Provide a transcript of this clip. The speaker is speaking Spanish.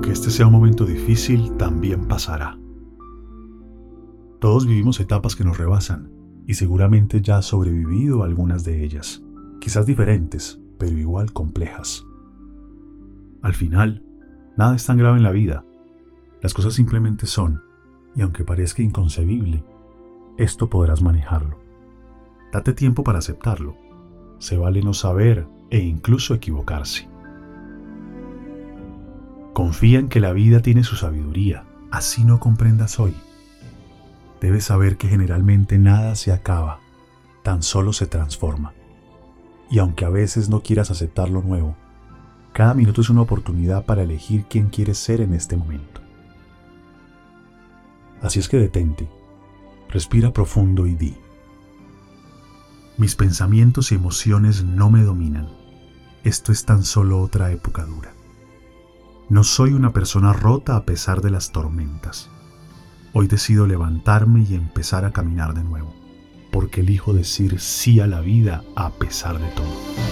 aunque este sea un momento difícil, también pasará. Todos vivimos etapas que nos rebasan y seguramente ya has sobrevivido algunas de ellas, quizás diferentes, pero igual complejas. Al final, nada es tan grave en la vida. Las cosas simplemente son, y aunque parezca inconcebible, esto podrás manejarlo. Date tiempo para aceptarlo. Se vale no saber e incluso equivocarse. Confía en que la vida tiene su sabiduría, así no comprendas hoy. Debes saber que generalmente nada se acaba, tan solo se transforma. Y aunque a veces no quieras aceptar lo nuevo, cada minuto es una oportunidad para elegir quién quieres ser en este momento. Así es que detente, respira profundo y di. Mis pensamientos y emociones no me dominan. Esto es tan solo otra época dura. No soy una persona rota a pesar de las tormentas. Hoy decido levantarme y empezar a caminar de nuevo, porque elijo decir sí a la vida a pesar de todo.